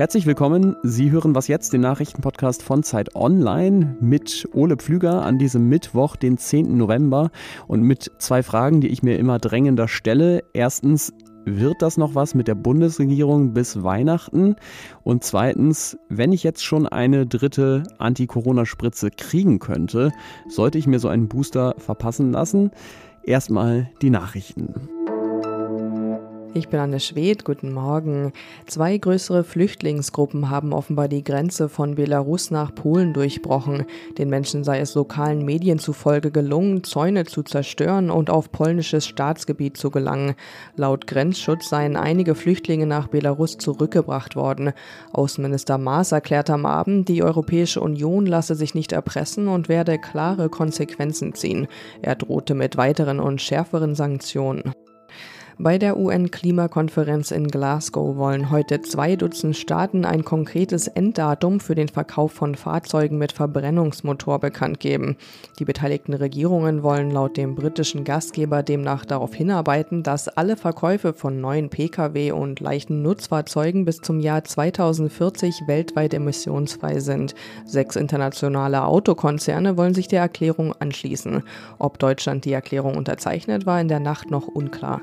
Herzlich willkommen. Sie hören was jetzt, den Nachrichtenpodcast von Zeit Online mit Ole Pflüger an diesem Mittwoch, den 10. November und mit zwei Fragen, die ich mir immer drängender stelle. Erstens, wird das noch was mit der Bundesregierung bis Weihnachten? Und zweitens, wenn ich jetzt schon eine dritte Anti-Corona-Spritze kriegen könnte, sollte ich mir so einen Booster verpassen lassen? Erstmal die Nachrichten. Ich bin Anne Schwed, guten Morgen. Zwei größere Flüchtlingsgruppen haben offenbar die Grenze von Belarus nach Polen durchbrochen. Den Menschen sei es lokalen Medien zufolge gelungen, Zäune zu zerstören und auf polnisches Staatsgebiet zu gelangen. Laut Grenzschutz seien einige Flüchtlinge nach Belarus zurückgebracht worden. Außenminister Maas erklärte am Abend, die Europäische Union lasse sich nicht erpressen und werde klare Konsequenzen ziehen. Er drohte mit weiteren und schärferen Sanktionen. Bei der UN-Klimakonferenz in Glasgow wollen heute zwei Dutzend Staaten ein konkretes Enddatum für den Verkauf von Fahrzeugen mit Verbrennungsmotor bekannt geben. Die beteiligten Regierungen wollen laut dem britischen Gastgeber demnach darauf hinarbeiten, dass alle Verkäufe von neuen Pkw und leichten Nutzfahrzeugen bis zum Jahr 2040 weltweit emissionsfrei sind. Sechs internationale Autokonzerne wollen sich der Erklärung anschließen. Ob Deutschland die Erklärung unterzeichnet, war in der Nacht noch unklar.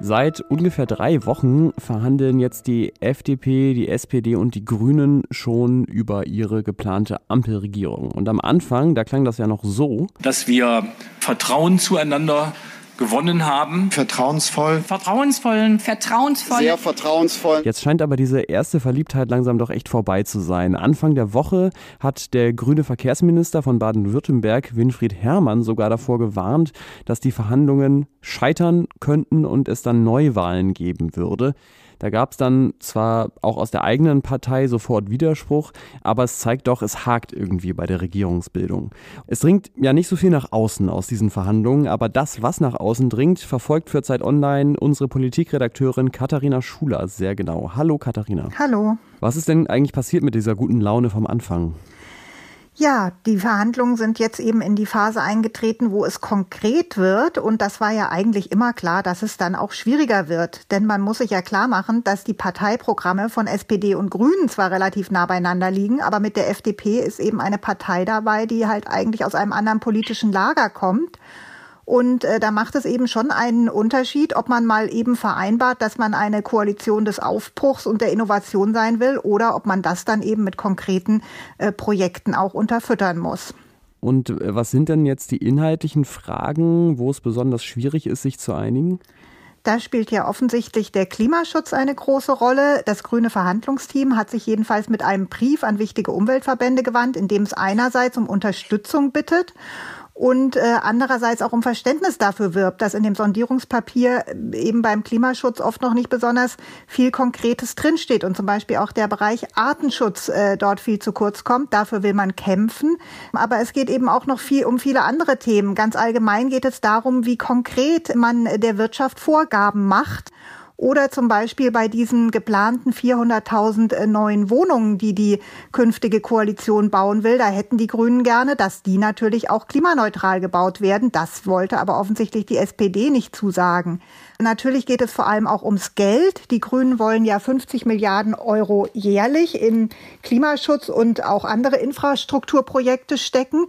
Seit ungefähr drei Wochen verhandeln jetzt die FDP, die SPD und die Grünen schon über ihre geplante Ampelregierung. Und am Anfang, da klang das ja noch so, dass wir Vertrauen zueinander gewonnen haben. Vertrauensvoll. Vertrauensvollen. Vertrauensvoll. Sehr vertrauensvoll. Jetzt scheint aber diese erste Verliebtheit langsam doch echt vorbei zu sein. Anfang der Woche hat der grüne Verkehrsminister von Baden-Württemberg, Winfried Herrmann, sogar davor gewarnt, dass die Verhandlungen scheitern könnten und es dann Neuwahlen geben würde. Da gab es dann zwar auch aus der eigenen Partei sofort Widerspruch, aber es zeigt doch, es hakt irgendwie bei der Regierungsbildung. Es dringt ja nicht so viel nach außen aus diesen Verhandlungen, aber das, was nach außen dringt, verfolgt für Zeit Online unsere Politikredakteurin Katharina Schuler sehr genau. Hallo Katharina. Hallo. Was ist denn eigentlich passiert mit dieser guten Laune vom Anfang? Ja, die Verhandlungen sind jetzt eben in die Phase eingetreten, wo es konkret wird. Und das war ja eigentlich immer klar, dass es dann auch schwieriger wird. Denn man muss sich ja klar machen, dass die Parteiprogramme von SPD und Grünen zwar relativ nah beieinander liegen, aber mit der FDP ist eben eine Partei dabei, die halt eigentlich aus einem anderen politischen Lager kommt. Und äh, da macht es eben schon einen Unterschied, ob man mal eben vereinbart, dass man eine Koalition des Aufbruchs und der Innovation sein will oder ob man das dann eben mit konkreten äh, Projekten auch unterfüttern muss. Und äh, was sind denn jetzt die inhaltlichen Fragen, wo es besonders schwierig ist, sich zu einigen? Da spielt ja offensichtlich der Klimaschutz eine große Rolle. Das grüne Verhandlungsteam hat sich jedenfalls mit einem Brief an wichtige Umweltverbände gewandt, in dem es einerseits um Unterstützung bittet und äh, andererseits auch um Verständnis dafür wirbt, dass in dem Sondierungspapier eben beim Klimaschutz oft noch nicht besonders viel Konkretes drinsteht und zum Beispiel auch der Bereich Artenschutz äh, dort viel zu kurz kommt. Dafür will man kämpfen. Aber es geht eben auch noch viel um viele andere Themen. Ganz allgemein geht es darum, wie konkret man der Wirtschaft Vorgaben macht oder zum Beispiel bei diesen geplanten 400.000 äh, neuen Wohnungen, die die künftige Koalition bauen will. Da hätten die Grünen gerne, dass die natürlich auch klimaneutral gebaut werden. Das wollte aber offensichtlich die SPD nicht zusagen. Natürlich geht es vor allem auch ums Geld. Die Grünen wollen ja 50 Milliarden Euro jährlich in Klimaschutz und auch andere Infrastrukturprojekte stecken.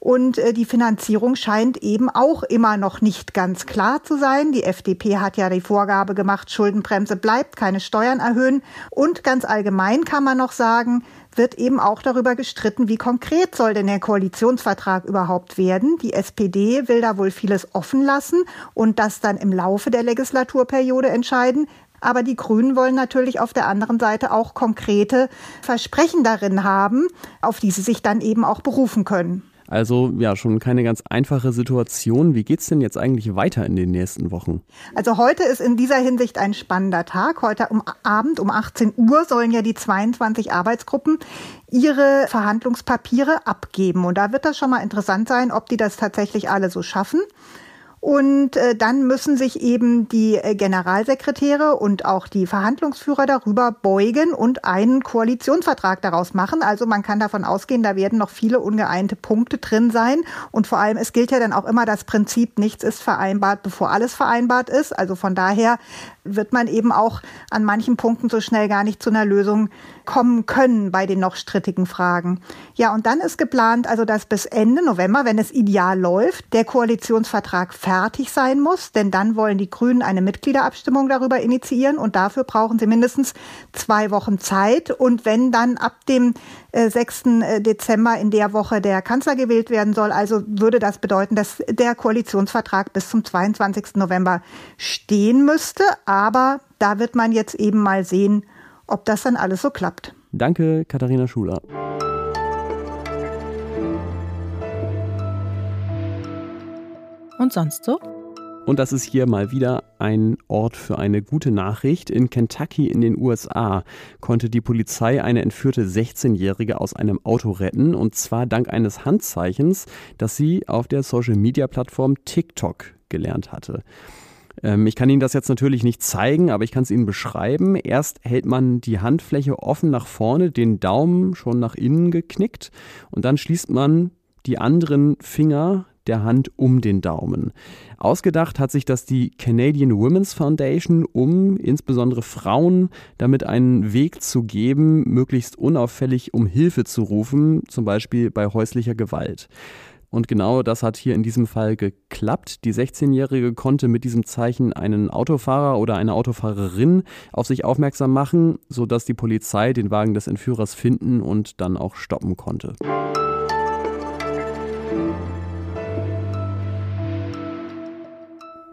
Und äh, die Finanzierung scheint eben auch immer noch nicht ganz klar zu sein. Die FDP hat ja die Vorgabe gemacht, Schuldenbremse bleibt, keine Steuern erhöhen. Und ganz allgemein kann man noch sagen, wird eben auch darüber gestritten, wie konkret soll denn der Koalitionsvertrag überhaupt werden. Die SPD will da wohl vieles offen lassen und das dann im Laufe der Legislaturperiode entscheiden. Aber die Grünen wollen natürlich auf der anderen Seite auch konkrete Versprechen darin haben, auf die sie sich dann eben auch berufen können. Also ja, schon keine ganz einfache Situation. Wie geht es denn jetzt eigentlich weiter in den nächsten Wochen? Also heute ist in dieser Hinsicht ein spannender Tag. Heute um Abend um 18 Uhr sollen ja die 22 Arbeitsgruppen ihre Verhandlungspapiere abgeben. Und da wird das schon mal interessant sein, ob die das tatsächlich alle so schaffen. Und äh, dann müssen sich eben die äh, Generalsekretäre und auch die Verhandlungsführer darüber beugen und einen Koalitionsvertrag daraus machen. Also man kann davon ausgehen, da werden noch viele ungeeinte Punkte drin sein. Und vor allem, es gilt ja dann auch immer das Prinzip, nichts ist vereinbart, bevor alles vereinbart ist. Also von daher wird man eben auch an manchen Punkten so schnell gar nicht zu einer Lösung kommen können bei den noch strittigen Fragen. Ja, und dann ist geplant, also dass bis Ende November, wenn es ideal läuft, der Koalitionsvertrag fertig sein muss, denn dann wollen die Grünen eine Mitgliederabstimmung darüber initiieren und dafür brauchen sie mindestens zwei Wochen Zeit. Und wenn dann ab dem 6. Äh, äh, Dezember in der Woche der Kanzler gewählt werden soll, also würde das bedeuten, dass der Koalitionsvertrag bis zum 22. November stehen müsste. Aber da wird man jetzt eben mal sehen, ob das dann alles so klappt. Danke, Katharina Schuler. Und sonst so? Und das ist hier mal wieder ein Ort für eine gute Nachricht. In Kentucky in den USA konnte die Polizei eine entführte 16-Jährige aus einem Auto retten. Und zwar dank eines Handzeichens, das sie auf der Social-Media-Plattform TikTok gelernt hatte. Ähm, ich kann Ihnen das jetzt natürlich nicht zeigen, aber ich kann es Ihnen beschreiben. Erst hält man die Handfläche offen nach vorne, den Daumen schon nach innen geknickt und dann schließt man die anderen Finger der Hand um den Daumen. Ausgedacht hat sich das die Canadian Women's Foundation, um insbesondere Frauen damit einen Weg zu geben, möglichst unauffällig um Hilfe zu rufen, zum Beispiel bei häuslicher Gewalt. Und genau das hat hier in diesem Fall geklappt. Die 16-Jährige konnte mit diesem Zeichen einen Autofahrer oder eine Autofahrerin auf sich aufmerksam machen, sodass die Polizei den Wagen des Entführers finden und dann auch stoppen konnte.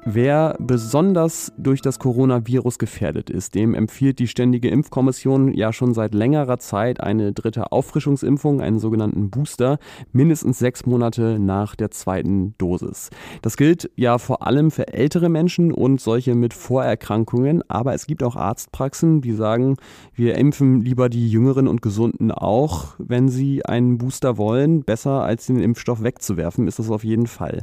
Wer besonders durch das Coronavirus gefährdet ist, dem empfiehlt die Ständige Impfkommission ja schon seit längerer Zeit eine dritte Auffrischungsimpfung, einen sogenannten Booster, mindestens sechs Monate nach der zweiten Dosis. Das gilt ja vor allem für ältere Menschen und solche mit Vorerkrankungen, aber es gibt auch Arztpraxen, die sagen, wir impfen lieber die Jüngeren und Gesunden auch, wenn sie einen Booster wollen. Besser als den Impfstoff wegzuwerfen, ist das auf jeden Fall.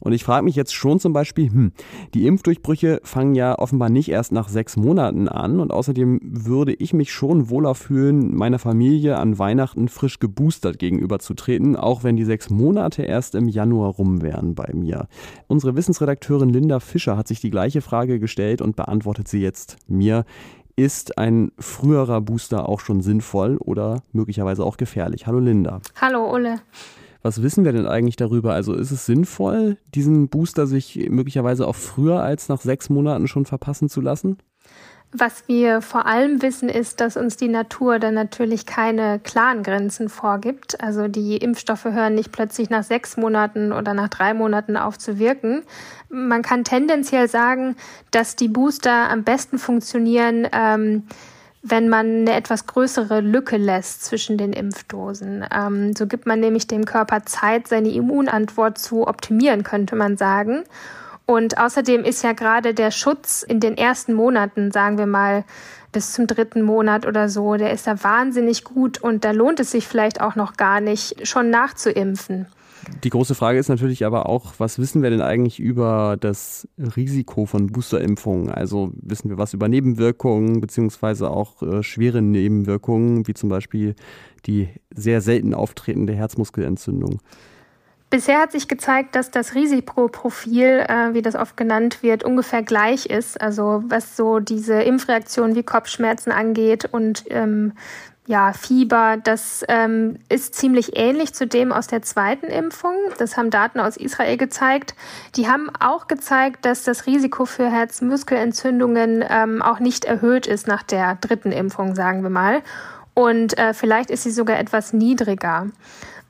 Und ich frage mich jetzt schon zum Beispiel, hm, die Impfdurchbrüche fangen ja offenbar nicht erst nach sechs Monaten an und außerdem würde ich mich schon wohler fühlen, meiner Familie an Weihnachten frisch geboostert gegenüberzutreten, auch wenn die sechs Monate erst im Januar rum wären bei mir. Unsere Wissensredakteurin Linda Fischer hat sich die gleiche Frage gestellt und beantwortet sie jetzt mir. Ist ein früherer Booster auch schon sinnvoll oder möglicherweise auch gefährlich? Hallo Linda. Hallo Ulle. Was wissen wir denn eigentlich darüber? Also ist es sinnvoll, diesen Booster sich möglicherweise auch früher als nach sechs Monaten schon verpassen zu lassen? Was wir vor allem wissen, ist, dass uns die Natur dann natürlich keine klaren Grenzen vorgibt. Also die Impfstoffe hören nicht plötzlich nach sechs Monaten oder nach drei Monaten auf zu wirken. Man kann tendenziell sagen, dass die Booster am besten funktionieren, ähm, wenn man eine etwas größere Lücke lässt zwischen den Impfdosen. Ähm, so gibt man nämlich dem Körper Zeit, seine Immunantwort zu optimieren, könnte man sagen. Und außerdem ist ja gerade der Schutz in den ersten Monaten, sagen wir mal, bis zum dritten Monat oder so, der ist da wahnsinnig gut und da lohnt es sich vielleicht auch noch gar nicht, schon nachzuimpfen. Die große Frage ist natürlich aber auch, was wissen wir denn eigentlich über das Risiko von Boosterimpfungen? Also wissen wir was über Nebenwirkungen beziehungsweise auch äh, schwere Nebenwirkungen, wie zum Beispiel die sehr selten auftretende Herzmuskelentzündung? Bisher hat sich gezeigt, dass das Risikoprofil, äh, wie das oft genannt wird, ungefähr gleich ist. Also was so diese Impfreaktionen wie Kopfschmerzen angeht und ähm, ja, Fieber, das ähm, ist ziemlich ähnlich zu dem aus der zweiten Impfung. Das haben Daten aus Israel gezeigt. Die haben auch gezeigt, dass das Risiko für Herzmuskelentzündungen ähm, auch nicht erhöht ist nach der dritten Impfung, sagen wir mal. Und äh, vielleicht ist sie sogar etwas niedriger.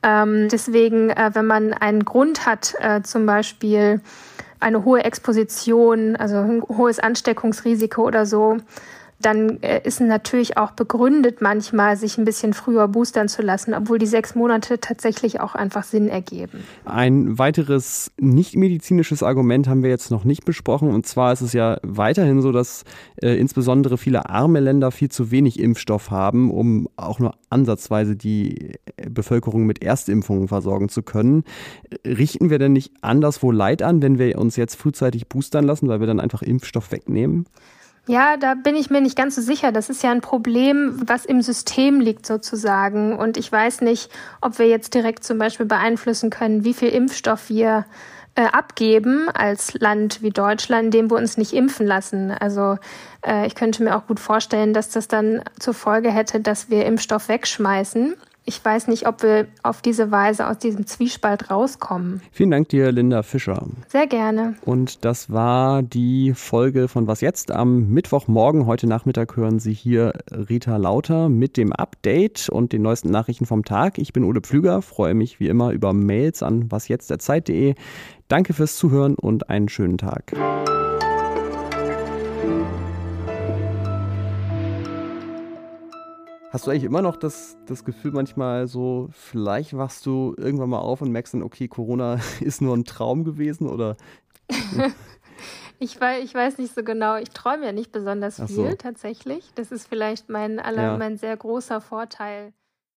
Ähm, deswegen, äh, wenn man einen Grund hat, äh, zum Beispiel eine hohe Exposition, also ein hohes Ansteckungsrisiko oder so, dann äh, ist natürlich auch begründet manchmal, sich ein bisschen früher boostern zu lassen, obwohl die sechs Monate tatsächlich auch einfach Sinn ergeben. Ein weiteres nicht medizinisches Argument haben wir jetzt noch nicht besprochen. Und zwar ist es ja weiterhin so, dass äh, insbesondere viele arme Länder viel zu wenig Impfstoff haben, um auch nur ansatzweise die äh, Bevölkerung mit Erstimpfungen versorgen zu können. Richten wir denn nicht anderswo Leid an, wenn wir uns jetzt frühzeitig boostern lassen, weil wir dann einfach Impfstoff wegnehmen? Ja, da bin ich mir nicht ganz so sicher. Das ist ja ein Problem, was im System liegt sozusagen. Und ich weiß nicht, ob wir jetzt direkt zum Beispiel beeinflussen können, wie viel Impfstoff wir äh, abgeben als Land wie Deutschland, dem wir uns nicht impfen lassen. Also äh, ich könnte mir auch gut vorstellen, dass das dann zur Folge hätte, dass wir Impfstoff wegschmeißen ich weiß nicht, ob wir auf diese Weise aus diesem Zwiespalt rauskommen. Vielen Dank dir, Linda Fischer. Sehr gerne. Und das war die Folge von Was jetzt am Mittwochmorgen. Heute Nachmittag hören Sie hier Rita Lauter mit dem Update und den neuesten Nachrichten vom Tag. Ich bin Ole Pflüger, freue mich wie immer über Mails an wasjetztderzeit.de. Danke fürs Zuhören und einen schönen Tag. Hast du eigentlich immer noch das, das Gefühl manchmal so, vielleicht wachst du irgendwann mal auf und merkst dann, okay, Corona ist nur ein Traum gewesen oder? ich, weiß, ich weiß nicht so genau. Ich träume ja nicht besonders viel so. tatsächlich. Das ist vielleicht mein, aller, ja. mein sehr großer Vorteil.